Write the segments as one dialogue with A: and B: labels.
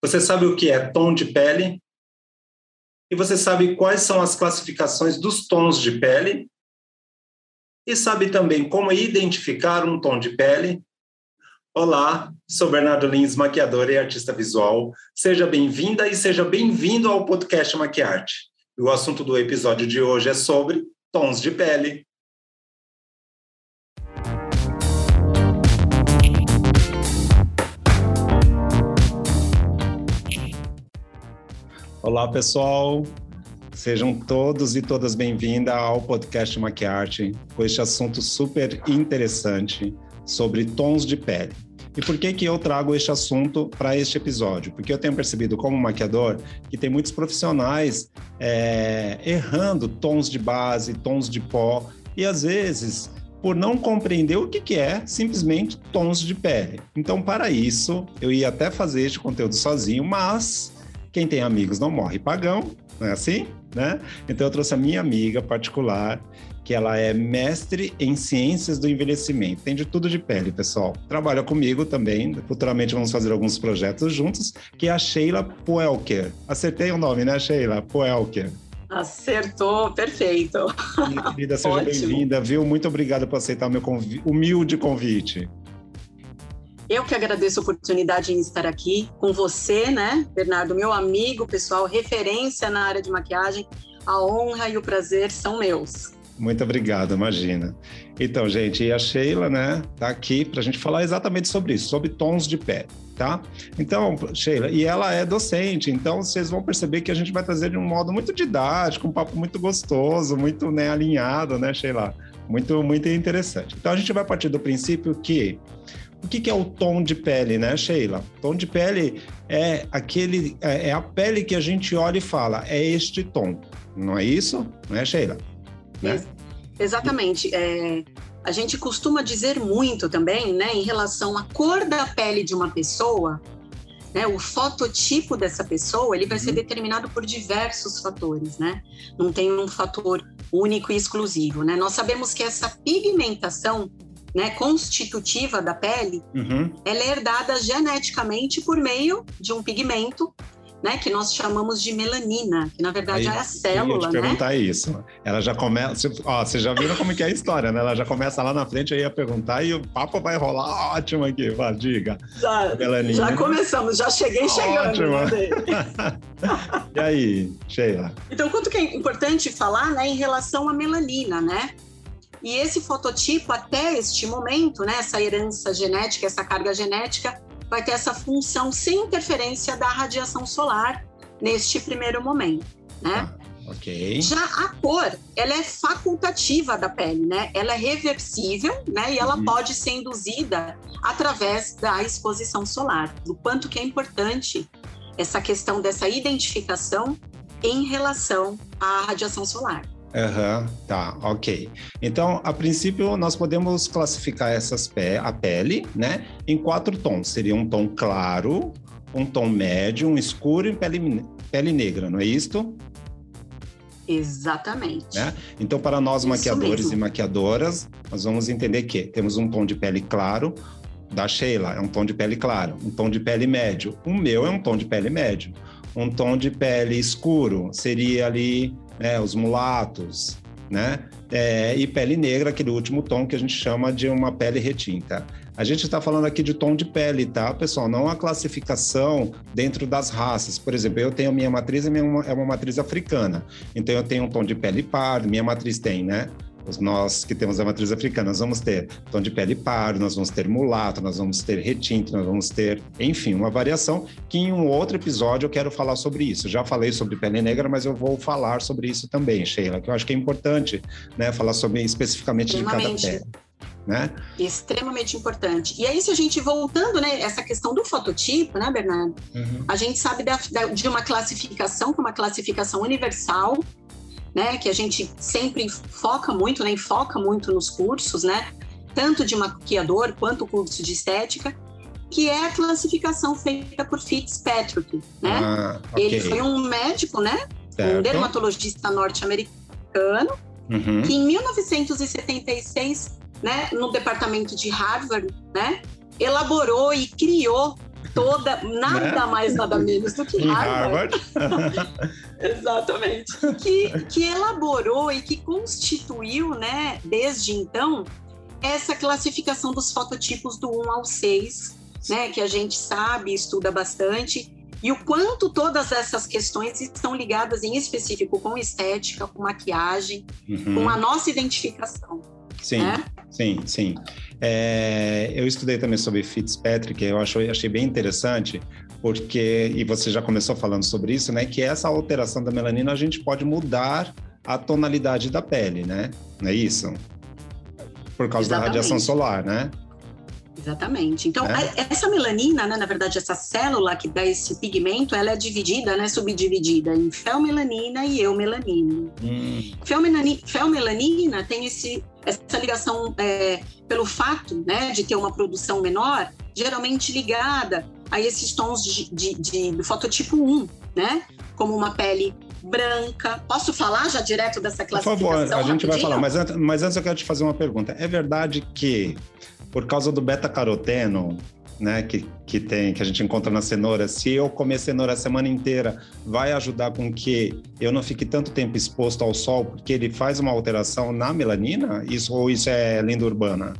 A: Você sabe o que é tom de pele? E você sabe quais são as classificações dos tons de pele? E sabe também como identificar um tom de pele? Olá, sou Bernardo Lins, maquiador e artista visual. Seja bem-vinda e seja bem-vindo ao podcast Maquiarte. E o assunto do episódio de hoje é sobre tons de pele. Olá, pessoal. Sejam todos e todas bem-vindas ao podcast Maquiarte, com este assunto super interessante sobre tons de pele. E por que que eu trago este assunto para este episódio? Porque eu tenho percebido como maquiador que tem muitos profissionais é, errando tons de base, tons de pó, e às vezes por não compreender o que, que é simplesmente tons de pele. Então, para isso, eu ia até fazer este conteúdo sozinho, mas quem tem amigos não morre pagão, não é assim? Né? Então eu trouxe a minha amiga particular, que ela é mestre em ciências do envelhecimento. Tem de tudo de pele, pessoal. Trabalha comigo também. Futuramente vamos fazer alguns projetos juntos, que é a Sheila Poelker. Acertei o nome, né, Sheila? Poelker.
B: Acertou, perfeito.
A: Minha querida, seja bem-vinda, viu? Muito obrigada por aceitar o meu convi humilde convite.
B: Eu que agradeço a oportunidade em estar aqui com você, né, Bernardo, meu amigo, pessoal, referência na área de maquiagem. A honra e o prazer são meus.
A: Muito obrigado, imagina. Então, gente, e a Sheila, né, tá aqui para a gente falar exatamente sobre isso, sobre tons de pele, tá? Então, Sheila, e ela é docente, então vocês vão perceber que a gente vai trazer de um modo muito didático, um papo muito gostoso, muito né, alinhado, né, Sheila? Muito, muito interessante. Então, a gente vai partir do princípio que o que, que, é o tom de pele, né, Sheila? Tom de pele é aquele, é, é a pele que a gente olha e fala, é este tom, não é isso? Não é, Sheila?
B: Né? Exatamente. É, a gente costuma dizer muito também, né, em relação à cor da pele de uma pessoa, né, o fototipo dessa pessoa, ele vai uhum. ser determinado por diversos fatores, né? Não tem um fator único e exclusivo, né? Nós sabemos que essa pigmentação né, constitutiva da pele, uhum. ela é herdada geneticamente por meio de um pigmento né, que nós chamamos de melanina, que na verdade Aí, é a célula, eu ia te
A: né? perguntar isso. Ela já começa, ó, vocês já viram como que é a história, né? Ela já começa lá na frente aí a perguntar e o papo vai rolar ótimo aqui, vai, diga.
B: Já, melanina. já começamos, já cheguei chegando. Ótimo.
A: Né? e aí, Sheila?
B: Então, quanto que é importante falar, né, em relação à melanina, né? E esse fototipo, até este momento, né, essa herança genética, essa carga genética, vai ter essa função sem interferência da radiação solar neste primeiro momento, né?
A: Ah, ok.
B: Já a cor, ela é facultativa da pele, né? Ela é reversível, né? E ela uhum. pode ser induzida através da exposição solar. O quanto que é importante essa questão dessa identificação em relação à radiação solar.
A: Aham, uhum, tá, ok. Então, a princípio, nós podemos classificar essas pe a pele, né, em quatro tons. Seria um tom claro, um tom médio, um escuro e pele, pele negra, não é isto?
B: Exatamente.
A: Né? Então, para nós Isso maquiadores mesmo. e maquiadoras, nós vamos entender que temos um tom de pele claro, da Sheila é um tom de pele claro, um tom de pele médio. O meu é um tom de pele médio. Um tom de pele escuro seria ali né, os mulatos, né? É, e pele negra, aquele último tom que a gente chama de uma pele retinta. A gente está falando aqui de tom de pele, tá, pessoal? Não a classificação dentro das raças. Por exemplo, eu tenho minha matriz, é uma matriz africana. Então eu tenho um tom de pele pardo, minha matriz tem, né? Nós que temos a matriz africana, nós vamos ter tom de pele pardo, nós vamos ter mulato, nós vamos ter retinto, nós vamos ter, enfim, uma variação que em um outro episódio eu quero falar sobre isso. Já falei sobre pele negra, mas eu vou falar sobre isso também, Sheila, que eu acho que é importante, né, falar sobre especificamente de cada pele. Né?
B: Extremamente importante. E aí, se a gente voltando, né, essa questão do fototipo, né, Bernardo? Uhum. A gente sabe da, da, de uma classificação, que é uma classificação universal, né, que a gente sempre foca muito, né, foca muito nos cursos, né, tanto de maquiador quanto o curso de estética, que é a classificação feita por Fitzpatrick, né? Ah, okay. Ele foi um médico, né, certo. um dermatologista norte-americano, uhum. que em 1976, né, no departamento de Harvard, né, elaborou e criou toda, nada né? mais, nada menos do que Harvard. Harvard. Exatamente. Que, que elaborou e que constituiu, né, desde então, essa classificação dos fototipos do 1 ao 6, né, que a gente sabe, estuda bastante, e o quanto todas essas questões estão ligadas em específico com estética, com maquiagem, uhum. com a nossa identificação.
A: Sim, né? Sim, sim. É, eu estudei também sobre Fitzpatrick, eu achei, achei bem interessante, porque, e você já começou falando sobre isso, né? Que essa alteração da melanina a gente pode mudar a tonalidade da pele, né? Não é isso? Por causa Exatamente. da radiação solar, né?
B: Exatamente. Então, é. essa melanina, né, na verdade, essa célula que dá esse pigmento, ela é dividida, né, subdividida em felmelanina e eumelanina. Hum. Felmelanina, felmelanina tem esse, essa ligação é, pelo fato né, de ter uma produção menor, geralmente ligada a esses tons de, de, de, do fototipo 1, né? Como uma pele branca. Posso falar já direto dessa classificação?
A: Por favor, a gente rapidinho? vai falar, mas, mas antes eu quero te fazer uma pergunta. É verdade que por causa do beta-caroteno, né, que, que tem, que a gente encontra na cenoura, se eu comer cenoura a semana inteira, vai ajudar com que eu não fique tanto tempo exposto ao sol, porque ele faz uma alteração na melanina? Isso ou isso é lenda urbana?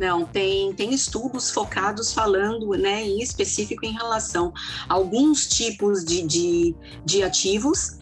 B: Não, tem, tem estudos focados falando, né, em específico em relação a alguns tipos de, de, de ativos,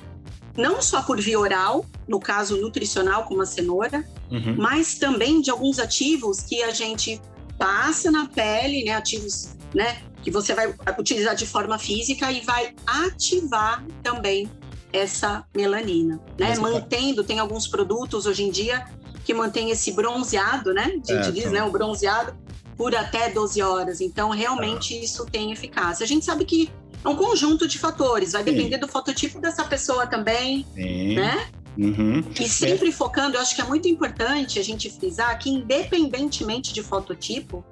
B: não só por via oral, no caso nutricional, como a cenoura, uhum. mas também de alguns ativos que a gente passa na pele, né, ativos, né, que você vai utilizar de forma física e vai ativar também essa melanina, né? Tá Mantendo, tem alguns produtos hoje em dia que mantém esse bronzeado, né? A gente é, diz, né, o bronzeado por até 12 horas. Então, realmente é. isso tem eficácia. A gente sabe que é um conjunto de fatores, vai Sim. depender do fototipo dessa pessoa também, Sim. né? Uhum. E sempre é. focando, eu acho que é muito importante a gente frisar que, independentemente de fototipo,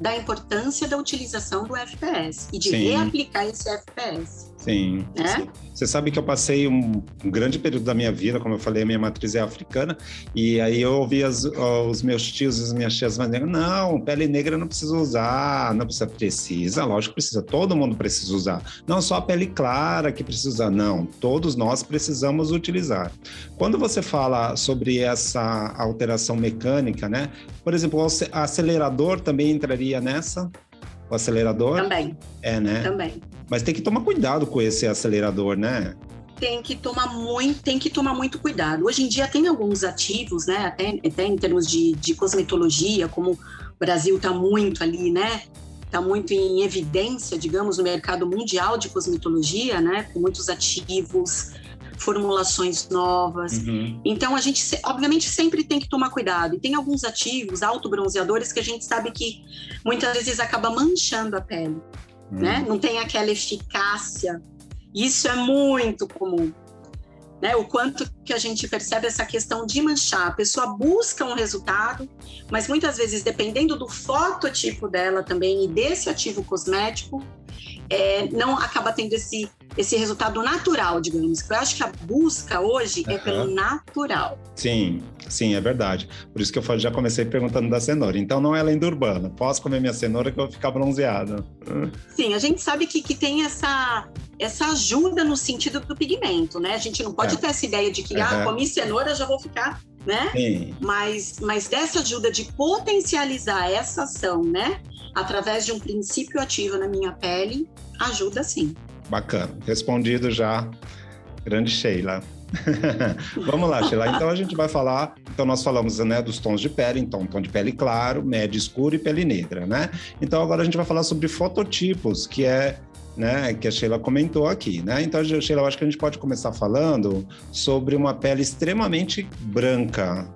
B: da importância da utilização do FPS e de Sim. reaplicar esse FPS.
A: Sim. Né? Você sabe que eu passei um, um, grande período da minha vida, como eu falei, a minha matriz é africana, e aí eu ouvi as, os meus tios e as minhas tias negras, não, pele negra não precisa usar, não precisa, precisa, lógico que precisa, todo mundo precisa usar. Não só a pele clara que precisa usar, não, todos nós precisamos utilizar. Quando você fala sobre essa alteração mecânica, né? Por exemplo, o acelerador também entraria nessa? O acelerador?
B: Também.
A: É, né?
B: Também.
A: Mas tem que tomar cuidado com esse acelerador, né?
B: Tem que tomar muito, tem que tomar muito cuidado. Hoje em dia tem alguns ativos, né? Até, até em termos de, de cosmetologia, como o Brasil está muito ali, né? Está muito em evidência, digamos, no mercado mundial de cosmetologia, né? Com muitos ativos, formulações novas. Uhum. Então a gente, obviamente, sempre tem que tomar cuidado. E tem alguns ativos autobronzeadores que a gente sabe que muitas vezes acaba manchando a pele, uhum. né? Não tem aquela eficácia. Isso é muito comum. Né, o quanto que a gente percebe essa questão de manchar. A pessoa busca um resultado, mas muitas vezes, dependendo do fototipo dela também e desse ativo cosmético, é, não acaba tendo esse esse resultado natural, digamos. Eu acho que a busca hoje uhum. é pelo natural.
A: Sim, sim, é verdade. Por isso que eu já comecei perguntando da cenoura. Então não é lenda urbana. Posso comer minha cenoura que eu vou ficar bronzeado.
B: Sim, a gente sabe que, que tem essa, essa ajuda no sentido do pigmento, né? A gente não pode é. ter essa ideia de que, uhum. ah, comi cenoura, já vou ficar, né? Sim. Mas, mas dessa ajuda de potencializar essa ação, né? Através de um princípio ativo na minha pele, ajuda sim.
A: Bacana. Respondido já. Grande Sheila. Vamos lá, Sheila. Então a gente vai falar. Então nós falamos né, dos tons de pele, então tom de pele claro, médio escuro e pele negra, né? Então agora a gente vai falar sobre fototipos, que é né, que a Sheila comentou aqui, né? Então, Sheila, eu acho que a gente pode começar falando sobre uma pele extremamente branca.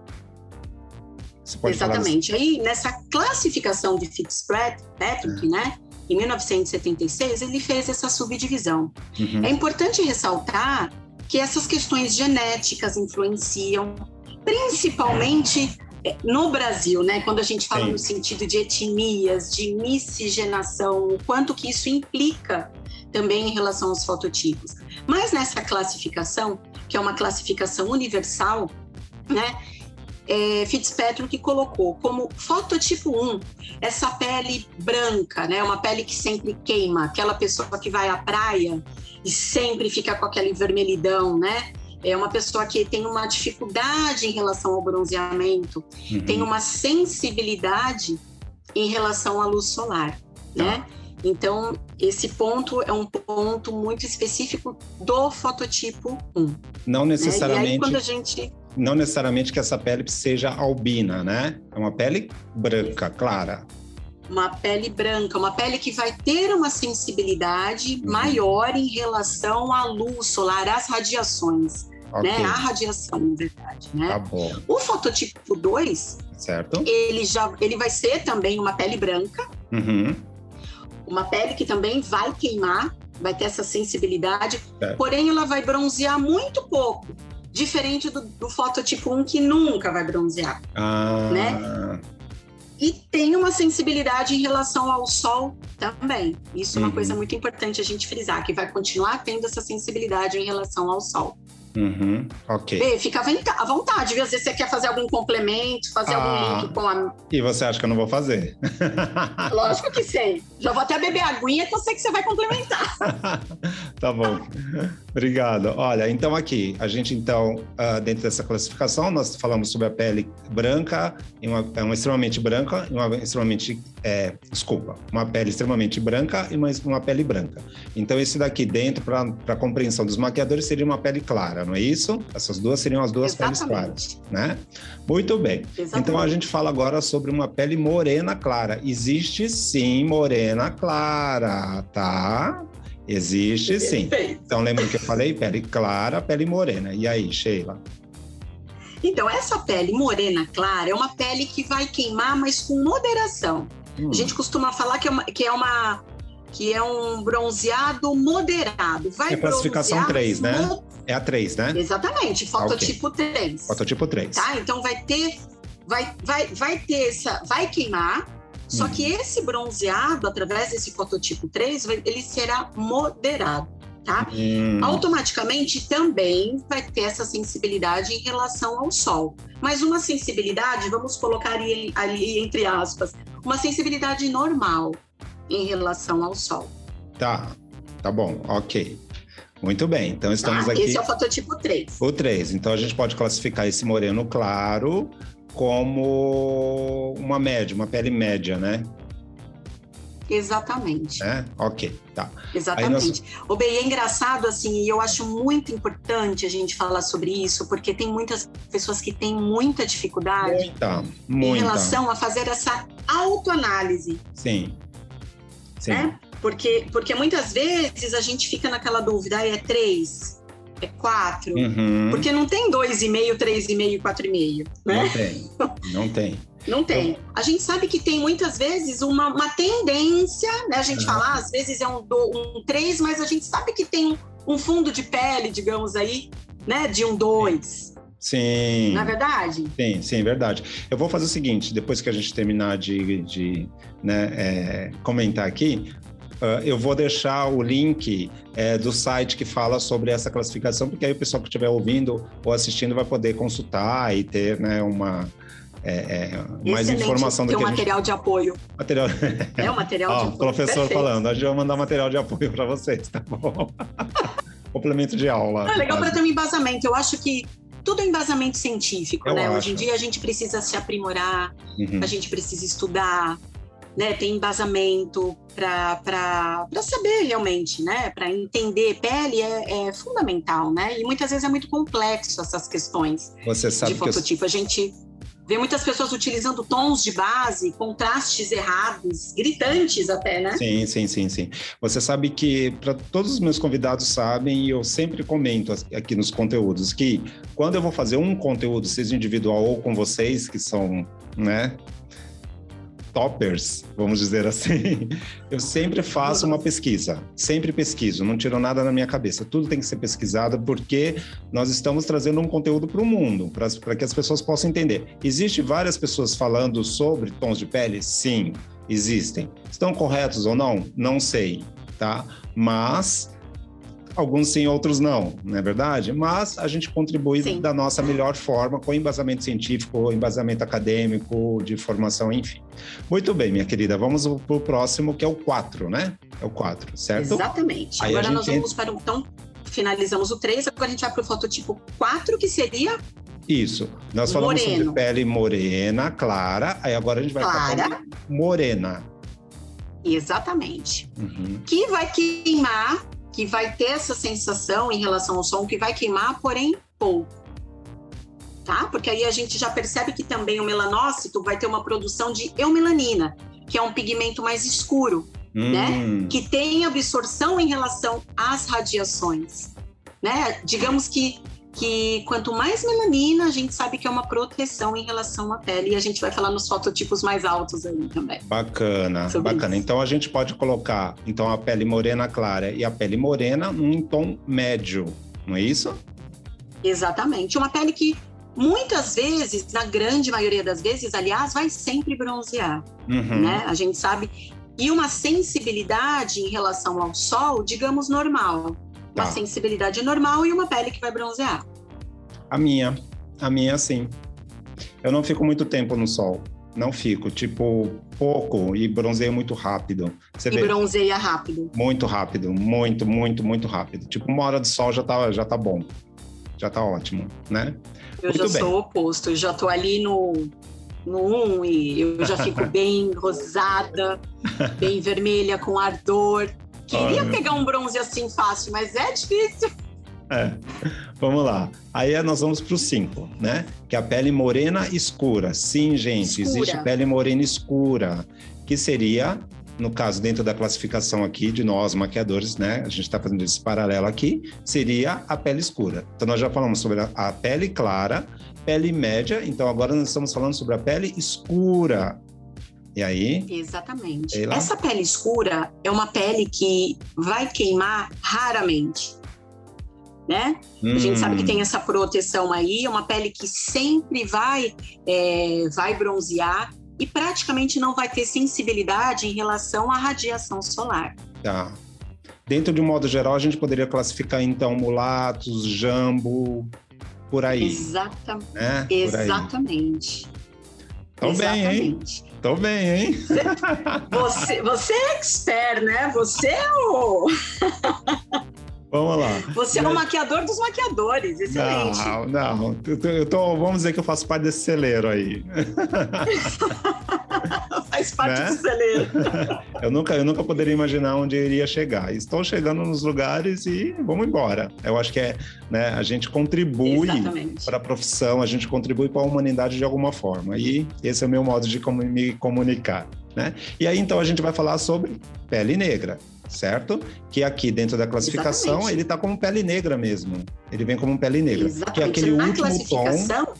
B: Exatamente. Aí, nessa classificação de Fitzpatrick, é. né? em 1976, ele fez essa subdivisão. Uhum. É importante ressaltar que essas questões genéticas influenciam, principalmente é, no Brasil, né? Quando a gente fala Sim. no sentido de etnias, de miscigenação, o quanto que isso implica também em relação aos fototipos. Mas nessa classificação, que é uma classificação universal, né? É, Fitzpatrick colocou como fototipo 1 essa pele branca, né? Uma pele que sempre queima, aquela pessoa que vai à praia e sempre fica com aquela vermelhidão, né? É uma pessoa que tem uma dificuldade em relação ao bronzeamento, uhum. tem uma sensibilidade em relação à luz solar, tá. né? Então, esse ponto é um ponto muito específico do fototipo 1.
A: Não necessariamente. Né? E aí,
B: quando a gente
A: não necessariamente que essa pele seja albina, né? É uma pele branca, clara.
B: Uma pele branca, uma pele que vai ter uma sensibilidade uhum. maior em relação à luz solar, às radiações. Okay. Né? A radiação, na verdade. Né?
A: Tá bom.
B: O fototipo 2,
A: certo.
B: ele já ele vai ser também uma pele branca.
A: Uhum.
B: Uma pele que também vai queimar, vai ter essa sensibilidade, porém ela vai bronzear muito pouco diferente do, do fototipo 1 que nunca vai bronzear,
A: ah.
B: né? E tem uma sensibilidade em relação ao sol também. Isso é uma uhum. coisa muito importante a gente frisar, que vai continuar tendo essa sensibilidade em relação ao sol.
A: Uhum, ok.
B: Bê, fica à vontade, viu? Às vezes você quer fazer algum complemento, fazer ah, algum link com a.
A: E você acha que eu não vou fazer?
B: Lógico que sei. Já vou até beber aguinha que eu sei que você vai complementar.
A: tá bom. Obrigado. Olha, então aqui, a gente então, uh, dentro dessa classificação, nós falamos sobre a pele branca, uma, é uma extremamente branca e uma extremamente, é, desculpa, uma pele extremamente branca e uma, uma pele branca. Então esse daqui dentro, para a compreensão dos maquiadores, seria uma pele clara, não é isso? Essas duas seriam as duas Exatamente. peles claras, né? Muito bem. Exatamente. Então a gente fala agora sobre uma pele morena clara. Existe sim morena clara, tá? Existe sim. Então lembra que eu falei pele clara, pele morena. E aí, Sheila?
B: Então, essa pele morena clara é uma pele que vai queimar, mas com moderação. Hum. A gente costuma falar que é uma, que é uma que é um bronzeado moderado. Vai
A: é classificação 3, né? É a 3, né?
B: Exatamente, fototipo okay. 3.
A: Fototipo 3.
B: Tá? Então vai ter vai, vai, vai ter essa vai queimar, só hum. que esse bronzeado através desse fototipo 3, vai, ele será moderado. Tá? Hum. Automaticamente também vai ter essa sensibilidade em relação ao sol. Mas uma sensibilidade, vamos colocar ali, ali entre aspas, uma sensibilidade normal em relação ao Sol.
A: Tá, tá bom, ok. Muito bem, então estamos
B: ah,
A: aqui.
B: Esse é o fototipo 3.
A: O 3. Então a gente pode classificar esse moreno claro como uma média, uma pele média, né?
B: Exatamente.
A: É? Ok, tá.
B: Exatamente. Nós... O bem é engraçado, assim, e eu acho muito importante a gente falar sobre isso, porque tem muitas pessoas que têm muita dificuldade
A: muita, muita.
B: em relação a fazer essa autoanálise.
A: Sim.
B: Sim. Né? Porque, porque muitas vezes a gente fica naquela dúvida, ah, é três, é quatro,
A: uhum.
B: porque não tem dois e meio, três e meio, quatro e meio,
A: né? Não tem, não tem.
B: Não tem. A gente sabe que tem muitas vezes uma, uma tendência, né? A gente uhum. fala, ah, às vezes é um, um três, mas a gente sabe que tem um fundo de pele, digamos aí, né? De um dois.
A: Sim.
B: Na é verdade?
A: Sim, sim, verdade. Eu vou fazer o seguinte, depois que a gente terminar de, de né, é, comentar aqui, uh, eu vou deixar o link é, do site que fala sobre essa classificação, porque aí o pessoal que estiver ouvindo ou assistindo vai poder consultar e ter né, uma, é, é, mais informação do
B: que
A: um
B: material
A: gente...
B: de apoio.
A: Material...
B: É um material de apoio.
A: professor Perfeito. falando, a gente vai mandar material de apoio para vocês, tá bom? Complemento de aula.
B: É legal para ter um embasamento. Eu acho que tudo é embasamento científico, Eu né? Acho. Hoje em dia a gente precisa se aprimorar, uhum. a gente precisa estudar, né? Tem embasamento para saber realmente, né? Para entender pele é, é, fundamental, né? E muitas vezes é muito complexo essas questões
A: Você sabe
B: de fototipo.
A: Eu...
B: A gente vê muitas pessoas utilizando tons de base, contrastes errados, gritantes até, né?
A: Sim, sim, sim, sim. Você sabe que, para todos os meus convidados sabem, e eu sempre comento aqui nos conteúdos, que quando eu vou fazer um conteúdo, seja individual ou com vocês, que são, né, toppers, vamos dizer assim, eu sempre faço uma pesquisa, sempre pesquiso, não tiro nada na minha cabeça. Tudo tem que ser pesquisado porque nós estamos trazendo um conteúdo para o mundo, para que as pessoas possam entender. Existem várias pessoas falando sobre tons de pele? Sim, existem. Estão corretos ou não? Não sei, tá? Mas Alguns sim, outros não, não é verdade? Mas a gente contribui sim. da nossa melhor forma, com embasamento científico, embasamento acadêmico, de formação, enfim. Muito bem, minha querida, vamos para o próximo, que é o 4, né? É o 4, certo?
B: Exatamente. Aí agora nós vamos para o. Então, finalizamos o 3, agora a gente vai para o fototipo 4, que seria
A: isso. Nós falamos Moreno. sobre pele morena, clara. Aí agora a gente vai
B: clara.
A: morena.
B: Exatamente. Uhum. Que vai queimar, que vai ter essa sensação em relação ao som, que vai queimar, porém pouco. Tá? Porque aí a gente já percebe que também o melanócito vai ter uma produção de eumelanina, que é um pigmento mais escuro, né? hum. né? Que tem absorção em relação às radiações. Né? Digamos que que quanto mais melanina, a gente sabe que é uma proteção em relação à pele. E a gente vai falar nos fototipos mais altos aí também.
A: Bacana, bacana. Isso. Então a gente pode colocar então a pele morena clara e a pele morena num tom médio, não é isso?
B: Exatamente. Uma pele que muitas vezes, na grande maioria das vezes, aliás, vai sempre bronzear, uhum. né? A gente sabe. E uma sensibilidade em relação ao sol, digamos, normal. Tá. Uma sensibilidade normal e uma pele que vai bronzear.
A: A minha. A minha, sim. Eu não fico muito tempo no sol. Não fico. Tipo, pouco e bronzeio muito rápido.
B: Você e vê? bronzeia rápido.
A: Muito rápido. Muito, muito, muito rápido. Tipo, uma hora de sol já tá, já tá bom. Já tá ótimo, né?
B: Eu muito já bem. sou o oposto. Eu já tô ali no no 1 e eu já fico bem rosada, bem vermelha, com ardor. Queria Olha. pegar um bronze assim fácil, mas é difícil.
A: É. Vamos lá. Aí nós vamos para o 5, né? Que é a pele morena escura. Sim, gente, escura. existe pele morena escura, que seria, no caso, dentro da classificação aqui de nós, maquiadores, né? A gente está fazendo esse paralelo aqui, seria a pele escura. Então, nós já falamos sobre a, a pele clara, pele média, então agora nós estamos falando sobre a pele escura, e aí?
B: Exatamente. Essa pele escura é uma pele que vai queimar raramente. Né? Hum. A gente sabe que hum. tem essa proteção aí, é uma pele que sempre vai, é, vai bronzear e praticamente não vai ter sensibilidade em relação à radiação solar.
A: Tá. Dentro de um modo geral, a gente poderia classificar então mulatos, jambo, por aí.
B: Exata... Né? Exatamente.
A: Então bem, hein? Tô bem, hein?
B: Você, você é expert, né? Você é o.
A: Vamos lá.
B: Você é o maquiador dos maquiadores, excelente.
A: Não, não. Eu tô, eu tô, vamos dizer que eu faço parte desse celeiro aí.
B: Faz parte né? do celeiro.
A: eu, nunca, eu nunca poderia imaginar onde eu iria chegar. Estou chegando nos lugares e vamos embora. Eu acho que é, né, a gente contribui para a profissão, a gente contribui para a humanidade de alguma forma. E esse é o meu modo de me comunicar. Né? E aí, então, a gente vai falar sobre pele negra certo? Que aqui dentro da classificação Exatamente. ele está como pele negra mesmo. Ele vem como pele negra. Exatamente. Que é aquele Na último classificação, tom.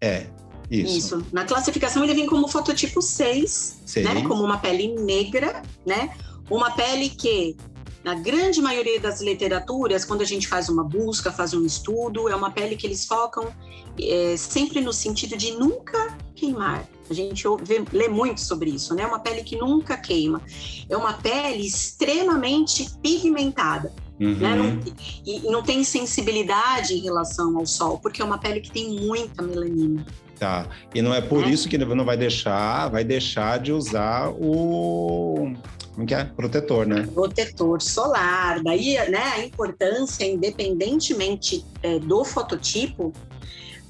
A: É. Isso. Isso.
B: Na classificação ele vem como fototipo 6, né? Como uma pele negra, né? Uma pele que na grande maioria das literaturas, quando a gente faz uma busca, faz um estudo, é uma pele que eles focam é, sempre no sentido de nunca queimar. A gente vê, lê muito sobre isso, né? Uma pele que nunca queima. É uma pele extremamente pigmentada. Uhum. Né? Não, e não tem sensibilidade em relação ao sol, porque é uma pele que tem muita melanina.
A: Tá. E não é por é. isso que não vai deixar, vai deixar de usar o como que é? Protetor, né?
B: Protetor solar. Daí, né, a importância, independentemente é, do fototipo,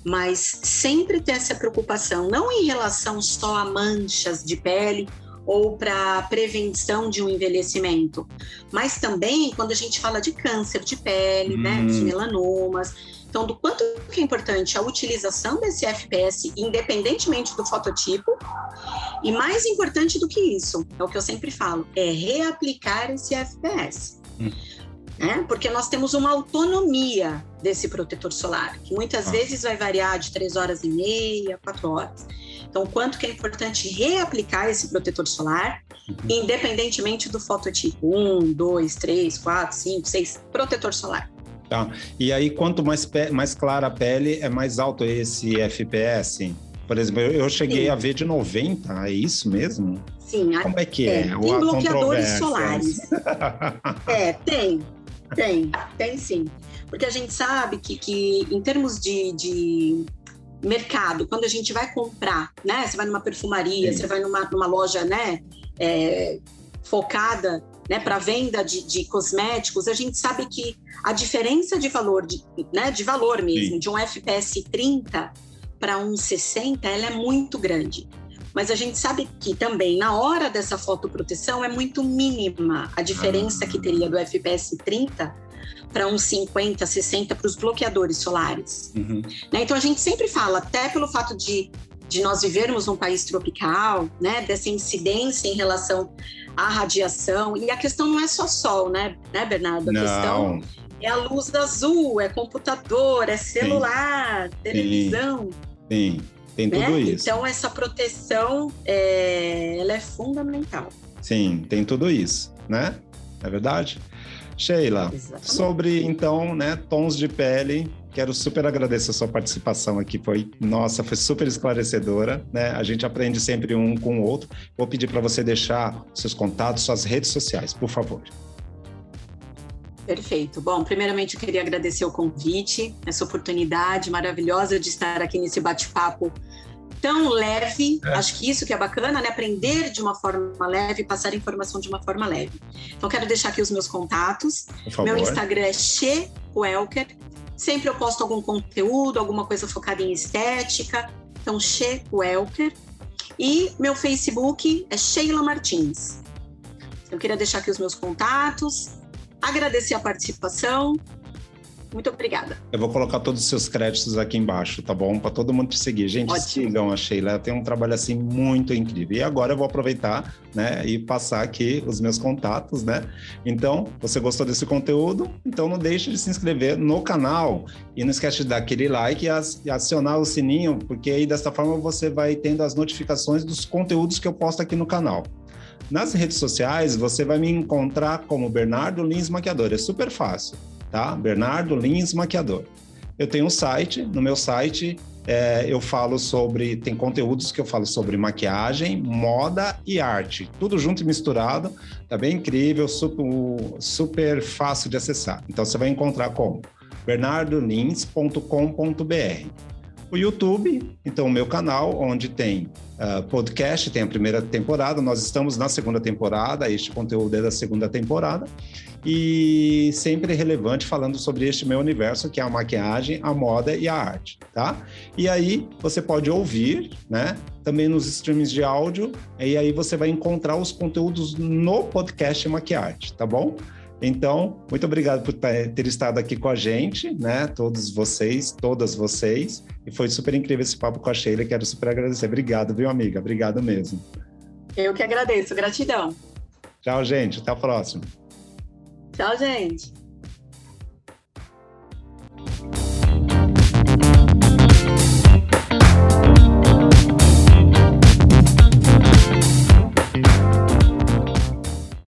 B: mas sempre ter essa preocupação, não em relação só a manchas de pele ou para prevenção de um envelhecimento, mas também quando a gente fala de câncer de pele, hum. né, de melanomas. Então, do quanto que é importante a utilização desse FPS, independentemente do fototipo, e mais importante do que isso, é o que eu sempre falo, é reaplicar esse FPS. Hum né? Porque nós temos uma autonomia desse protetor solar, que muitas ah. vezes vai variar de três horas e meia, quatro horas. Então, quanto que é importante reaplicar esse protetor solar, uhum. independentemente do fototipo 1, 2, 3, 4, 5, 6, protetor solar.
A: Tá. E aí, quanto mais, mais clara a pele, é mais alto esse FPS? Por exemplo, eu cheguei Sim. a ver de 90, é isso mesmo?
B: Sim.
A: Como é que é?
B: é. Tem bloqueadores solares. é, tem. Tem, tem sim. Porque a gente sabe que, que em termos de, de mercado, quando a gente vai comprar, né? Você vai numa perfumaria, sim. você vai numa, numa loja, né? É, focada né, para venda de, de, cosméticos, a gente sabe que a diferença de valor, de, né, de valor mesmo, Sim. de um FPS 30 para um 60, ela é muito grande. Mas a gente sabe que também na hora dessa fotoproteção é muito mínima a diferença ah. que teria do FPS 30 para uns 50, 60 para os bloqueadores solares. Uhum. Né? Então a gente sempre fala, até pelo fato de, de nós vivermos num país tropical, né, dessa incidência em relação à radiação, e a questão não é só sol, né, né Bernardo? A não. questão é a luz azul, é computador, é celular, Sim. televisão.
A: Sim, tem né? tudo isso.
B: Então essa proteção é, ela é fundamental.
A: Sim, tem tudo isso, né? É verdade? Sheila, Exatamente. sobre então, né, tons de pele, quero super agradecer a sua participação aqui, foi, nossa, foi super esclarecedora, né? A gente aprende sempre um com o outro. Vou pedir para você deixar seus contatos, suas redes sociais, por favor.
B: Perfeito. Bom, primeiramente eu queria agradecer o convite, essa oportunidade maravilhosa de estar aqui nesse bate-papo tão leve. É. Acho que isso que é bacana, né? Aprender de uma forma leve, passar informação de uma forma leve. Então, quero deixar aqui os meus contatos. Meu Instagram é Che Welker. Sempre eu posto algum conteúdo, alguma coisa focada em estética. Então, Che Welker. E meu Facebook é Sheila Martins. Eu queria deixar aqui os meus contatos, agradecer a participação muito obrigada.
A: Eu vou colocar todos os seus créditos aqui embaixo, tá bom? Para todo mundo te seguir. Gente, Ótimo. sigam a Sheila, ela tem um trabalho assim muito incrível. E agora eu vou aproveitar, né, e passar aqui os meus contatos, né? Então, você gostou desse conteúdo? Então não deixe de se inscrever no canal e não esquece de dar aquele like e acionar o sininho, porque aí dessa forma você vai tendo as notificações dos conteúdos que eu posto aqui no canal. Nas redes sociais, você vai me encontrar como Bernardo Lins Maquiador. É super fácil tá? Bernardo Lins Maquiador. Eu tenho um site, no meu site é, eu falo sobre, tem conteúdos que eu falo sobre maquiagem, moda e arte, tudo junto e misturado, tá bem incrível, super, super fácil de acessar. Então você vai encontrar como bernardolins.com.br. O YouTube, então o meu canal, onde tem uh, podcast, tem a primeira temporada, nós estamos na segunda temporada, este conteúdo é da segunda temporada e sempre relevante falando sobre este meu universo, que é a maquiagem, a moda e a arte, tá? E aí você pode ouvir, né? Também nos streams de áudio, e aí você vai encontrar os conteúdos no podcast Maquiarte, tá bom? Então, muito obrigado por ter estado aqui com a gente, né? Todos vocês, todas vocês. E foi super incrível esse papo com a Sheila. Quero super agradecer. Obrigado, viu, amiga? Obrigado mesmo.
B: Eu que agradeço. Gratidão.
A: Tchau, gente. Até a próxima.
B: Tchau, gente.